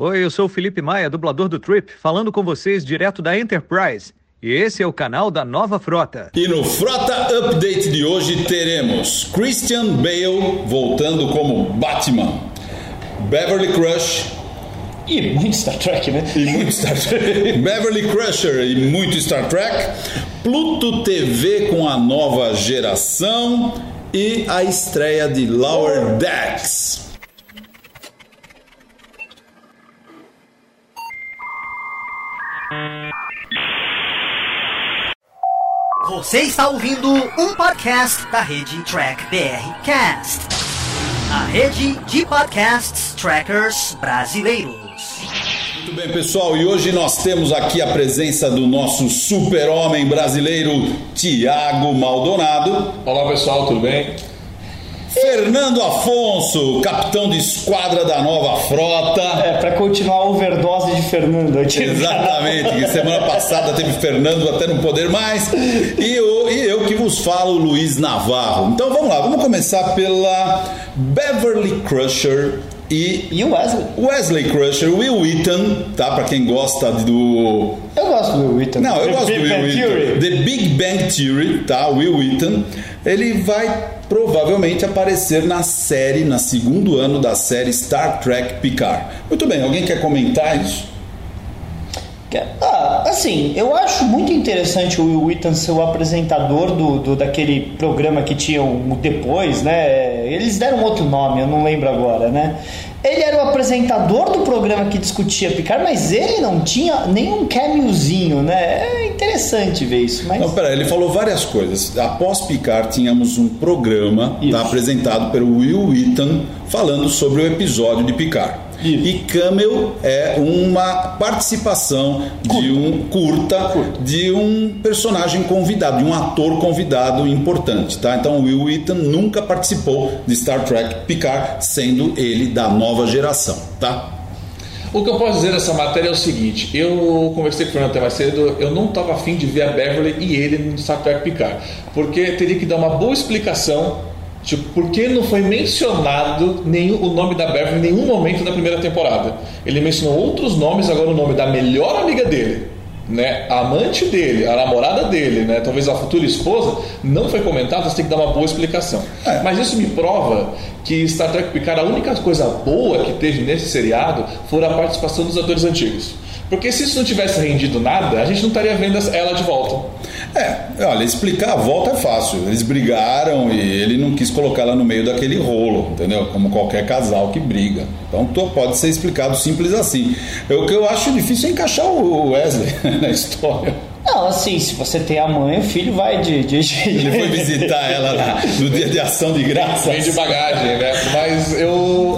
Oi, eu sou o Felipe Maia, dublador do Trip, falando com vocês direto da Enterprise. E esse é o canal da Nova Frota. E no Frota Update de hoje teremos Christian Bale voltando como Batman, Beverly Crush e muito Star Trek, né? E muito Star Trek. Beverly Crusher e muito Star Trek. Pluto TV com a nova geração e a estreia de Lower Decks. Você está ouvindo um podcast da rede Track BR Cast, a rede de podcasts trackers brasileiros. Muito bem, pessoal, e hoje nós temos aqui a presença do nosso super-homem brasileiro, Tiago Maldonado. Olá, pessoal, tudo bem? Fernando Afonso, capitão de esquadra da nova frota. É, para continuar a overdose de Fernando aqui. Exatamente, semana passada teve Fernando até não poder mais. E eu, e eu que vos falo, Luiz Navarro. Então vamos lá, vamos começar pela Beverly Crusher e, e o Wesley. Wesley Crusher, Will Wheaton, tá? Pra quem gosta do. Eu gosto do Will Wheaton. Não, eu The gosto Big do Will Bang Wheaton. Theory. The Big Bang Theory, tá? Will Wheaton. Ele vai provavelmente aparecer na série, na segundo ano da série Star Trek Picard. Muito bem, alguém quer comentar isso? Ah, assim, eu acho muito interessante o Will Wheaton ser o apresentador do, do daquele programa que tinha o depois, né? Eles deram outro nome, eu não lembro agora, né? Ele era o apresentador do programa que discutia Picard, mas ele não tinha nenhum cameozinho, né? É interessante ver isso, mas... Não, peraí, ele falou várias coisas. Após Picard, tínhamos um programa tá, apresentado pelo Will Wheaton falando sobre o episódio de Picard. Isso. E Camel é uma participação de um curta, de um personagem convidado, de um ator convidado importante, tá? Então o Will Wheaton nunca participou de Star Trek Picard, sendo ele da nova geração, tá? O que eu posso dizer dessa matéria é o seguinte: eu conversei com o Fernando até mais cedo, eu não estava afim de ver a Beverly e ele no Star Trek Picard, porque teria que dar uma boa explicação Tipo, por que não foi mencionado nenhum, o nome da Beverly em nenhum momento da primeira temporada? Ele mencionou outros nomes, agora o nome da melhor amiga dele, né, a amante dele, a namorada dele, né, talvez a futura esposa, não foi comentado, você tem que dar uma boa explicação. É. Mas isso me prova que Star Trek Picard, a única coisa boa que teve nesse seriado foi a participação dos atores antigos. Porque se isso não tivesse rendido nada, a gente não estaria vendo ela de volta. É, olha, explicar a volta é fácil. Eles brigaram e ele não quis colocar ela no meio daquele rolo, entendeu? Como qualquer casal que briga. Então pode ser explicado simples assim. O que eu acho difícil é encaixar o Wesley na história. Não, assim, se você tem a mãe, o filho vai de... de, de Ele foi visitar ela na- no dia de ação de graças. Vem de bagagem, né? Mas eu.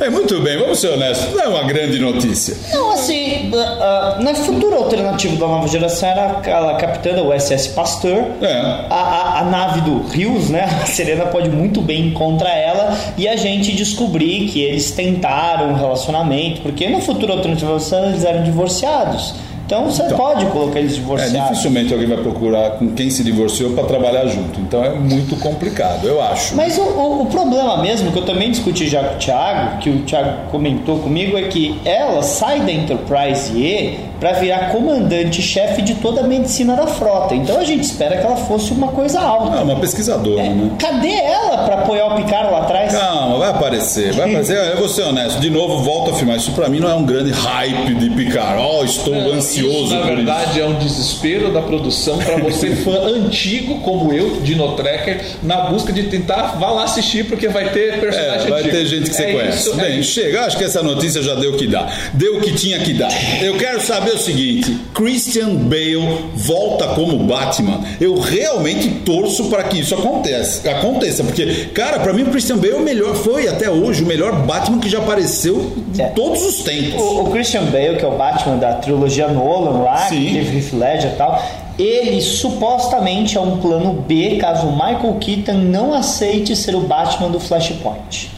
É muito bem, vamos ser honestos, não é uma grande notícia. Não, assim, ah, ah, na futura alternativa da nova geração era aquela capitã da USS Pasteur. É. A, a- a nave do Rios, né? A Serena pode muito bem ir contra ela e a gente descobrir que eles tentaram um relacionamento, porque na futura alternativa da geração eles eram divorciados. Então você pode colocar eles É, divorciados. dificilmente alguém vai procurar com quem se divorciou para trabalhar junto. Então é muito complicado, eu acho. Mas o, o- o problema mesmo, que eu também discuti já com o Thiago, que o Thiago comentou comigo, é que ela sai da Enterprise E para virar comandante-chefe de toda a medicina da frota. Então a gente espera que ela fosse uma coisa alta. Ah, uma pesquisadora, né? Cadê ela para apoiar o Picard lá vai aparecer, vai aparecer. Eu vou ser honesto, de novo, volto a afirmar. Isso pra mim não é um grande hype de Picard. Oh, estou ansioso Isso, na verdade, é um desespero da produção para você, fã antigo como eu, Dino Tracker, na busca de tentar, vá lá assistir, porque vai ter personagem É, vai antigo. ter gente que você É conhece. isso, é Bem, isso. chega, acho que essa notícia já deu o que dá. Deu o que tinha que dar. Eu quero saber o seguinte: Christian Bale volta como Batman. Eu realmente torço para que isso aconteça, aconteça, porque, cara, pra mim o Christian Bale é o melhor, foi até hoje o melhor Batman que já apareceu em É. todos os tempos. O, o Christian Bale, que é o Batman da trilogia Nolan lá, Sim. que teve Heath Ledger e tal, ele supostamente é um plano B caso o Michael Keaton não aceite ser o Batman do Flashpoint.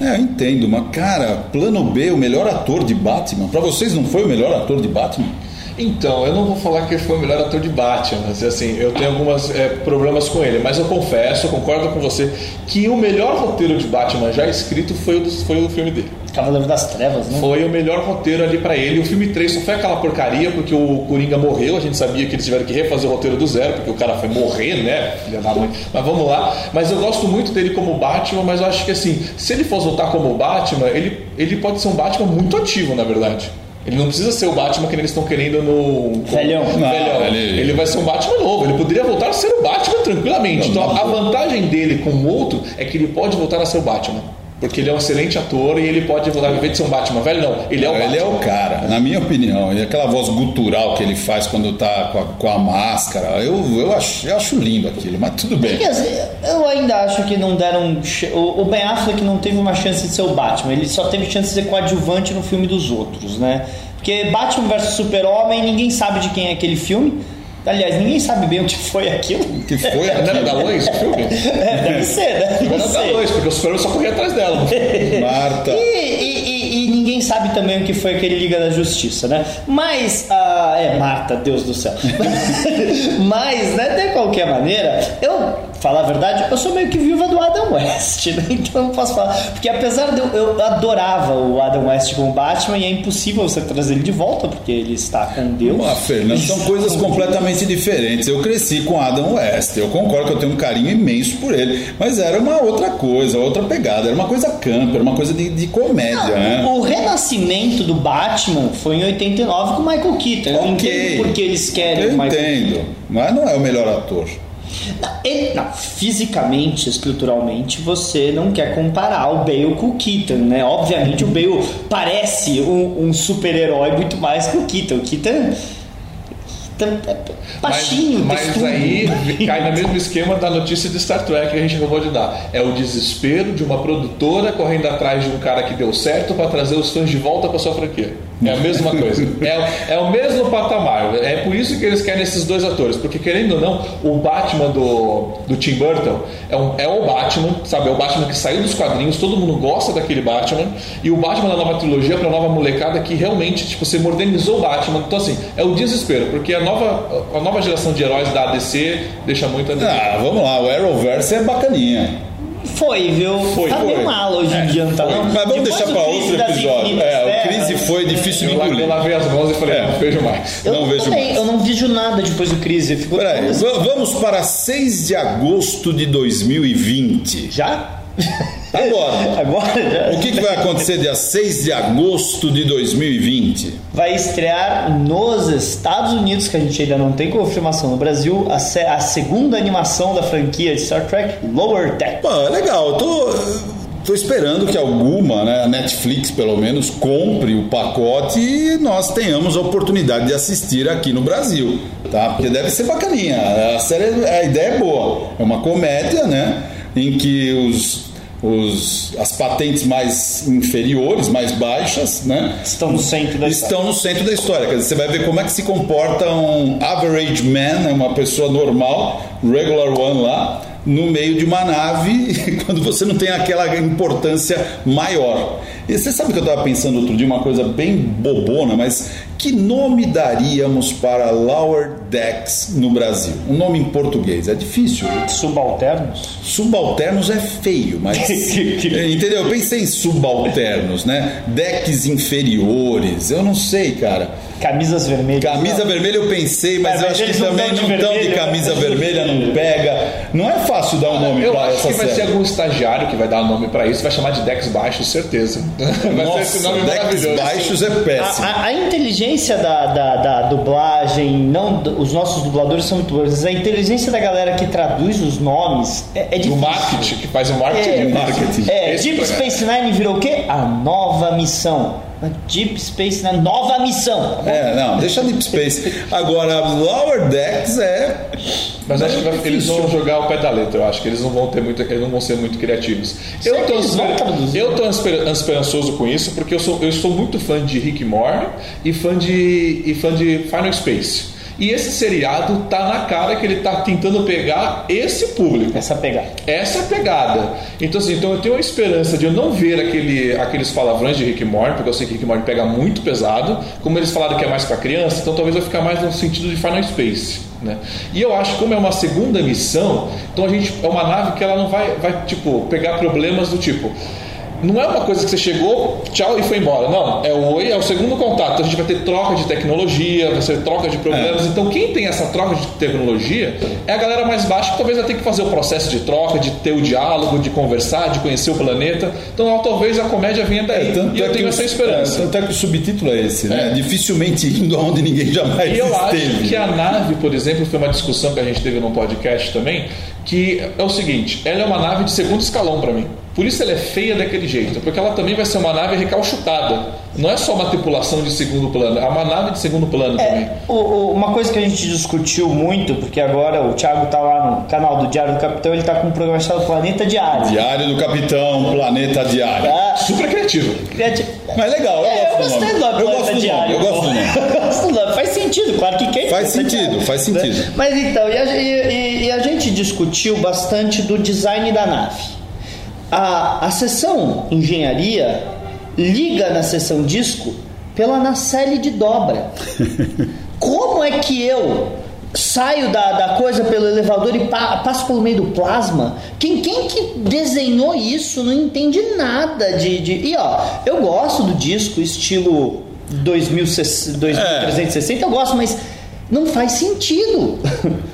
É, eu entendo, mas cara, plano B, o melhor ator de Batman. Pra vocês não foi o melhor ator de Batman? Então, eu não vou falar que ele foi o melhor ator de Batman, mas assim, eu tenho alguns problemas com ele, mas eu confesso, eu concordo com você, que o melhor roteiro de Batman já escrito foi o, do- foi o filme dele. Cavaleiro das Trevas, né? Foi o melhor roteiro ali pra ele. O filme 3 só foi aquela porcaria porque o Coringa morreu. A gente sabia que eles tiveram que refazer o roteiro do zero, porque o cara foi morrer, né? Filha da mãe. Mas vamos lá. Mas eu gosto muito dele como Batman, mas eu acho que assim, se ele fosse voltar como Batman, ele, ele pode ser um Batman muito ativo, na verdade. Ele não precisa ser o Batman que eles estão querendo no. Velhão. No velhão. ele- Ele... vai ser um Batman novo. Ele poderia voltar a ser o Batman tranquilamente. Então a vantagem dele com o outro é que ele pode voltar a ser o Batman. Porque ele é um excelente ator e ele pode voltar, ao invés de ser um Batman velho, não. Ele é o Batman. Ele é o cara, na minha opinião. E aquela voz gutural que ele faz quando tá com a, com a máscara, eu, eu, acho, eu acho lindo aquilo, mas tudo bem. Dizer, eu ainda acho que não deram. o Ben Affleck não teve uma chance de ser o Batman, ele só teve chance de ser coadjuvante no filme dos outros, né? Porque Batman vs Super-Homem, ninguém sabe de quem é aquele filme. Aliás, ninguém sabe bem o que foi aquilo. Que foi Não era da Lois o filme? É, deve ser, né? Não era da. Lois, porque o Superman só corria atrás dela. Marta. E, e- e- e ninguém sabe também o que foi aquele Liga da Justiça, né? Mas, ah, é, Marta, Deus do céu. Mas, né, de qualquer maneira, eu, falar a verdade, eu sou meio que viúva do Adam West, né? Então eu não posso falar. Porque apesar de eu, eu adorava o Adam West como Batman, e é impossível você trazer ele de volta, porque ele está com Deus. Ah, Fernando, são coisas completamente diferentes. Eu cresci com Adam West, eu concordo que eu tenho um carinho imenso por ele, mas era uma outra coisa, outra pegada, era uma coisa camp, era uma coisa de, de comédia, né? O renascimento do Batman foi em 89 com o Michael Keaton. Eu Ok. entendo porque eles querem Eu o Michael entendo, mas não é o melhor ator. Não, ele- não, fisicamente, estruturalmente, você não quer comparar o Bale com o Keaton, né? Obviamente o Bale parece um, um super-herói muito mais que o Keaton. O Keaton, é baixinho, mas, mas aí cai no mesmo esquema da notícia de Star Trek que a gente acabou de dar. É o desespero de uma produtora correndo atrás de um cara que deu certo para trazer os fãs de volta para sua franquia. É a mesma coisa. É, é o mesmo patamar. É por isso que eles querem esses dois atores. Porque, querendo ou não, o Batman do, do Tim Burton é, um- é o Batman, sabe? É o Batman que saiu dos quadrinhos, todo mundo gosta daquele Batman. E o Batman da nova trilogia para nova molecada que realmente, tipo, você modernizou o Batman. Então, assim, é o desespero. Porque a nova, a nova geração de heróis da DC deixa muito a. Ah, vamos lá, o Arrowverse é bacaninha. Foi, viu? Foi, tá foi. meio mal hoje em dia, não tá? não? Mas vamos Depois deixar Crise outro episódio. É, o crise foi difícil de Eu, la- eu engolir. lavei as mãos e falei, É. não vejo mais. Eu Não vejo também, mais. eu não vejo nada depois do Crise. Peraí, va- vamos para 6 de agosto de 2020. Já? Agora. Agora? O que, que vai acontecer dia 6 de agosto de 2020? vai estrear nos Estados Unidos, que a gente ainda não tem confirmação no Brasil, a, se- a segunda animação da franquia de Star Trek, Lower Deck. Pô, é legal, eu tô, tô esperando que alguma, né, a Netflix pelo menos, compre o pacote e nós tenhamos a oportunidade de assistir aqui no Brasil, tá? Porque deve ser bacaninha. A série, a ideia é boa. É uma comédia, né, em que os os, as patentes mais inferiores, mais baixas, né? Estão no centro da estão no centro da história. Quer dizer, você vai ver como é que se comporta um average man, né, uma pessoa normal, regular one lá, no meio de uma nave, quando você não tem aquela importância maior. E você sabe que eu estava pensando outro dia uma coisa bem bobona, mas que nome daríamos para Lower Decks no Brasil? Um nome em português. É difícil. Subalternos? Subalternos é feio, mas. entendeu? Eu pensei em subalternos, né? Decks inferiores. Eu não sei, cara. Camisas vermelhas. Camisa vermelha eu pensei, mas É, eu mas acho que não também de não estão de né? camisa vermelha, não pega. Não é fácil dar um nome Eu pra acho essa que vai ser algum estagiário que vai dar nome pra isso, vai chamar de Dex Baixo, certeza. Vai ser esse Nossa, nome decks maravilhoso. baixos é A, péssimo. a- a inteligência da, da, da dublagem, não, os nossos dubladores são muito bons, mas a inteligência da galera que traduz os nomes é, é Do difícil. marketing, que faz o marketing. É, do marketing. É, Deep. Space Nine virou o quê? A nova missão. A Deep Space Nine, nova missão. É, não, deixa Deep Space. Agora, Lower Decks é. Mas acho que vai- eles vão jogar o pé da letra. Eu acho que eles não vão ter muito, eles não vão ser muito criativos. Será Eu tô, esper- eu tô esper- esperançoso com isso porque eu sou, eu sou muito fã de Rick Morty e fã de e fã de Final Space. E esse seriado tá na cara que ele tá tentando pegar esse público. Essa pegada. Essa pegada. Então, assim, então eu tenho a esperança de eu não ver aquele, aqueles palavrões de Rick Morty, porque eu sei que Rick Morty pega muito pesado. Como eles falaram que é mais para criança, então talvez eu ficar mais no sentido de Final Space. Né? E eu acho que como é uma segunda missão, então a gente é uma nave que ela não vai, vai tipo, pegar problemas do tipo. Não é uma coisa que você chegou, tchau e foi embora. Não, é o oi, é o segundo contato. A gente vai ter troca de tecnologia, vai ser troca de problemas. É. Então quem tem essa troca de tecnologia é a galera mais baixa que talvez vai ter que fazer o processo de troca, de ter o diálogo, de conversar, de conhecer o planeta. Então talvez a comédia venha daí. e eu é tenho essa esperança. é, tanto é que o subtítulo é esse, né? É. Dificilmente indo aonde ninguém jamais E eu acho esteve. que a nave, por exemplo, foi uma discussão que a gente teve no podcast também, que é o seguinte, ela é uma nave de segundo escalão para mim. Por isso ela é feia daquele jeito, porque ela também vai ser uma nave recalchutada. Não é só uma tripulação de segundo plano, é uma nave de segundo plano também. É, o- o- uma coisa que a gente discutiu muito, porque agora o Thiago tá lá no canal do Diário do Capitão, ele tá com um programa chamado Planeta Diário. Diário do Capitão, Planeta Diário. Ah, Super criativo. criati- Mas legal, eu É, eu gosto do nome. do nome Eu gosto do Diário. nome, eu gosto do nome. Eu gosto do nome. Faz sentido, claro que quem Faz sentido, faz né? sentido. Mas então, e a, e- e- a gente discutiu bastante do design da nave. A, a seção engenharia liga na seção disco pela nacelle de dobra. Como é que eu saio da, da coisa pelo elevador e pa- passo pelo meio do plasma? Quem, quem que desenhou isso não entende nada de, de. E ó, eu gosto do disco estilo 2060 2360, eu gosto, mas não faz sentido.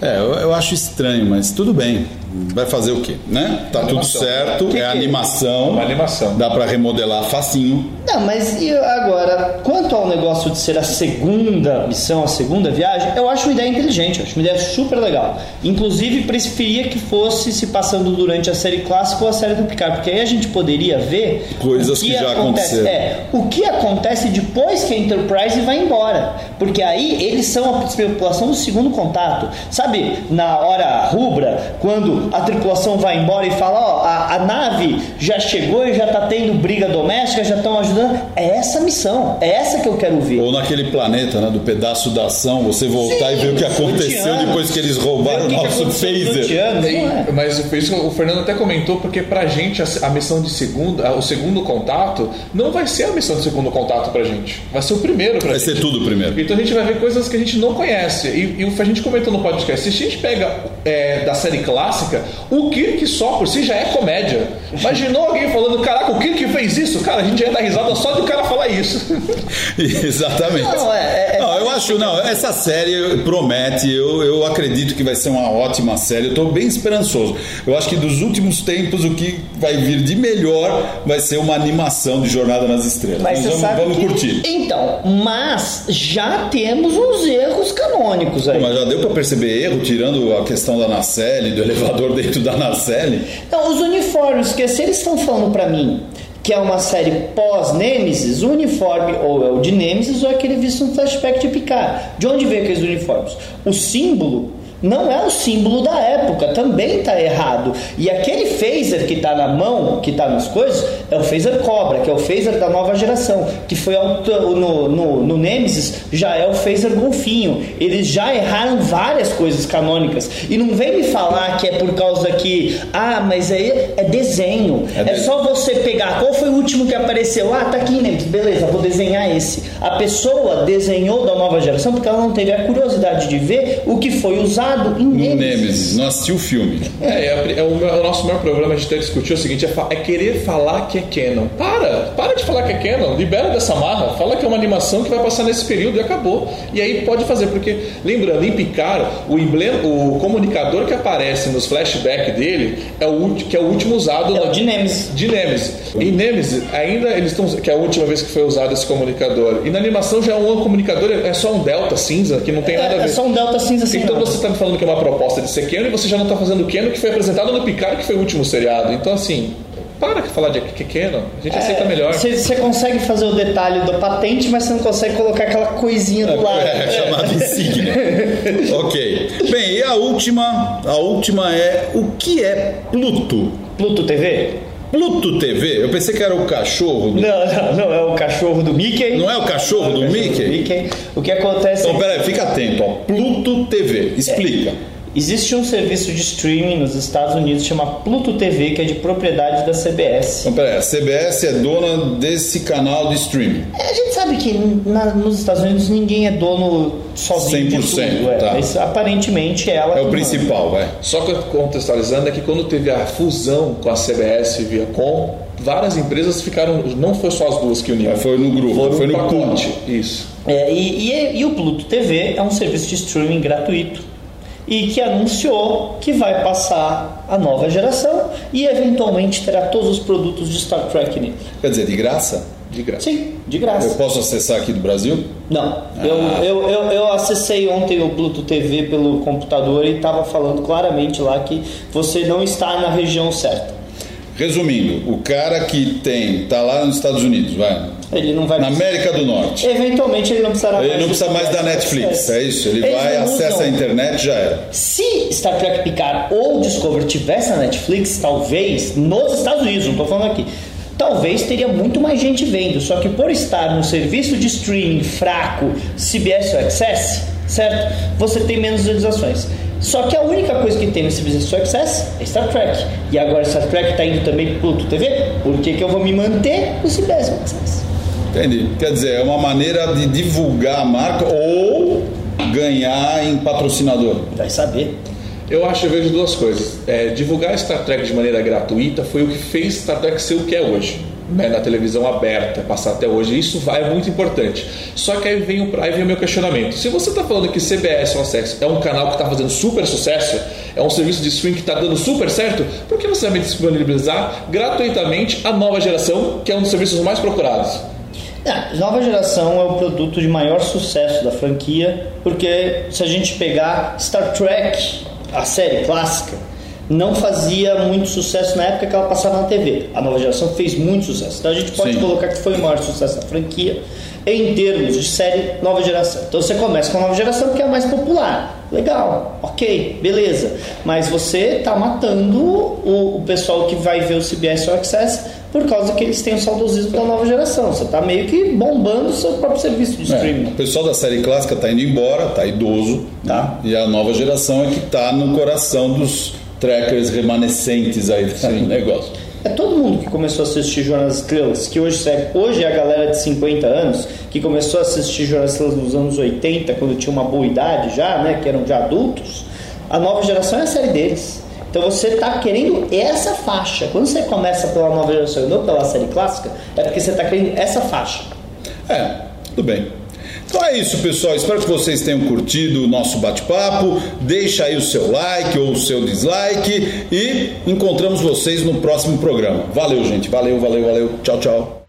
É, eu, eu acho estranho, mas tudo bem. Vai fazer o quê, né? Tá tudo Animação. certo, Que é que- animação. Uma animação. Dá pra remodelar facinho. Não, mas e agora, quanto ao negócio de ser a segunda missão, a segunda viagem, eu acho uma ideia inteligente, eu acho uma ideia super legal. Inclusive, preferia que fosse se passando durante a série clássica ou a série do Picard, porque aí a gente poderia ver Coisas o que já acontece. aconteceram. É, o que acontece depois que a Enterprise vai embora. Porque aí eles são a tripulação do segundo contato. Sabe, na hora rubra, quando a tripulação vai embora e fala, ó, a, a nave já chegou e já tá tendo briga doméstica, já estão ajudando. É essa a missão. É essa que eu quero ver. Ou naquele planeta, né? Do pedaço da ação, você voltar Sim, e ver o que aconteceu depois que eles roubaram o o que que nosso phaser. É? mas isso que o Fernando até comentou, porque pra gente a, a missão de segundo, a- o segundo contato não vai ser a missão de segundo contato pra gente. Vai ser o primeiro pra Vai gente. ser tudo primeiro. Então a gente vai ver coisas que a gente não conhece. E, e o a gente comentou no podcast, se a gente pega é, da série clássica, o Kirk só por si já é comédia. Imaginou alguém falando, caraca, o Kirk fez isso? Cara, a gente já ia dar risada só do cara falar isso. Exatamente. Não, é- é- Não, eu acho, não, essa série promete, eu, eu acredito que vai ser uma ótima série, eu tô bem esperançoso. Eu acho que dos últimos tempos o que vai vir de melhor vai ser uma animação de Jornada nas Estrelas. Mas vamos, sabe vamos que... curtir. Então, mas já temos uns erros canônicos aí. Mas já deu pra perceber erro, tirando a questão da nacelle, do elevador dentro da nacelle? Então, os uniformes, porque se eles estão falando pra mim que é uma série pós-Nemesis, o uniforme ou é o de Nemesis ou é aquele visto no flashback de Picard. De onde vem aqueles uniformes? O símbolo não é o símbolo da época, também está errado. E aquele phaser que está na mão, que está nas coisas, é o phaser Cobra, que é o phaser da nova geração, que foi no, no, no Nemesis, já é o phaser Golfinho. Eles já erraram várias coisas canônicas. E não vem me falar que é por causa que, ah, mas aí é desenho. É É, só você pegar, qual foi o último que apareceu? Ah, tá aqui, Nemesis, beleza, vou desenhar esse. A pessoa desenhou da nova geração porque ela não teve a curiosidade de ver o que foi usado em No Nemesis. Nemesis, não assistiu o filme. É, é, é o, meu- o nosso maior problema, a gente até discutiu o seguinte, é, é querer falar que é canon. Para! Para de falar que é canon, libera dessa marra, fala que é uma animação que vai passar nesse período e acabou. E aí pode fazer, porque, lembrando, em Picard, o emblema, o comunicador que aparece nos flashbacks dele é o, que é o último usado É na- o de Nemesis. de Nemesis. Em Nemesis, ainda eles estão. que é a última vez que foi usado esse comunicador. E na animação já é um comunicador, é só um delta cinza, que não tem nada a É, ver. é só um delta cinza assim. Então não. você está me falando que é uma proposta de ser e você já não está fazendo Canon que foi apresentado no Picard, que foi o último seriado. Então, assim, para de falar de que é Canon. A gente aceita melhor. Você, consegue fazer o detalhe da patente, mas você não consegue colocar aquela coisinha do lado. É, chamado insígnia. ok. Bem, e a última, a última é o que é Pluto? Pluto TV? Pluto TV? Eu pensei que era o cachorro. do- Não, não, não é o cachorro do Mickey. Não é o cachorro do o cachorro Mickey? O que acontece Então, é peraí, fica atento, ó. Pluto TV, explica. Existe um serviço de streaming nos Estados Unidos chama Pluto TV, que é de propriedade da CBS. Então, peraí, a CBS é dona desse canal de streaming. É, A gente sabe que na- nos Estados Unidos ninguém é dono sozinho de 100%, tudo, é, tá. mas aparentemente ela É o principal, vai. Só que contextualizando é que quando teve a fusão com a CBS e Viacom, várias empresas ficaram. Não foi só as duas que uniram. Foi no grupo, foi, foi no no pacote. Isso. É, e, e- e o Pluto TV é um serviço de streaming gratuito e que anunciou que vai passar a nova geração e eventualmente terá todos os produtos de Star Trek nele. Quer dizer, de graça? De graça. Sim, de graça. Eu posso acessar aqui do Brasil? Não, eu, eu, eu, eu acessei ontem o Pluto TV pelo computador e estava falando claramente lá que você não está na região certa. Resumindo, o cara que tem, tá lá nos Estados Unidos, vai, Ele não vai na América do Norte. Eventualmente ele não precisará Ele mais não do precisa mais da Netflix, é isso? Ele Eles vai, não acessa usam. a internet já era. Se Star Trek Picard ou Discovery tivesse na Netflix, talvez, nos Estados Unidos, não estou falando aqui, talvez teria muito mais gente vendo. Só que por estar no serviço de streaming fraco CBS All Access, certo? Você tem menos visualizações. Só que a única coisa que tem no CBS All Access é Star Trek. E agora Star Trek está indo também para Pluto TV, por que, que eu vou me manter no CBS Access? Entendi. Quer dizer, é uma maneira de divulgar a marca ou ganhar em patrocinador. Vai saber. Eu acho, eu vejo duas coisas. É, divulgar Star Trek de maneira gratuita foi o que fez Star Trek ser o que é hoje. Né, na televisão aberta, passar até hoje. Isso vai é muito importante. Só que aí vem, o, aí vem o meu questionamento. Se você está falando que CBS Access é um canal que está fazendo super sucesso, é um serviço de streaming que está dando super certo, por que você vai disponibilizar gratuitamente a nova geração, que é um dos serviços mais procurados? A nova geração é o produto de maior sucesso da franquia, porque se a gente pegar Star Trek, a série clássica, não fazia muito sucesso na época que ela passava na TV. A nova geração fez muito sucesso. Então a gente pode Sim. colocar que foi o maior sucesso da franquia em termos de série nova geração. Então você começa com a nova geração porque é a mais popular. Legal, ok, beleza. Mas você está matando o, o pessoal que vai ver o CBS All Access por causa que eles têm o saudosismo da nova geração. Você está meio que bombando o seu próprio serviço de É, streaming. o pessoal da série clássica tá indo embora, tá idoso, Tá. E a nova geração é que tá no coração dos trackers remanescentes aí do negócio. É todo mundo que começou a assistir Jornada das Estrelas, que hoje, é- hoje é a galera de 50 anos, que começou a assistir Jornada das Estrelas nos anos 80, quando tinha uma boa idade já, né, que eram já adultos, a nova geração é a série deles. Então você está querendo essa faixa. Quando você começa pela nova geração e não pela série clássica, é porque você está querendo essa faixa. É, tudo bem. Então é isso, pessoal. Espero que vocês tenham curtido o nosso bate-papo. Deixa aí o seu like ou o seu dislike e encontramos vocês no próximo programa. Valeu, gente. Valeu, valeu, valeu. Tchau, tchau.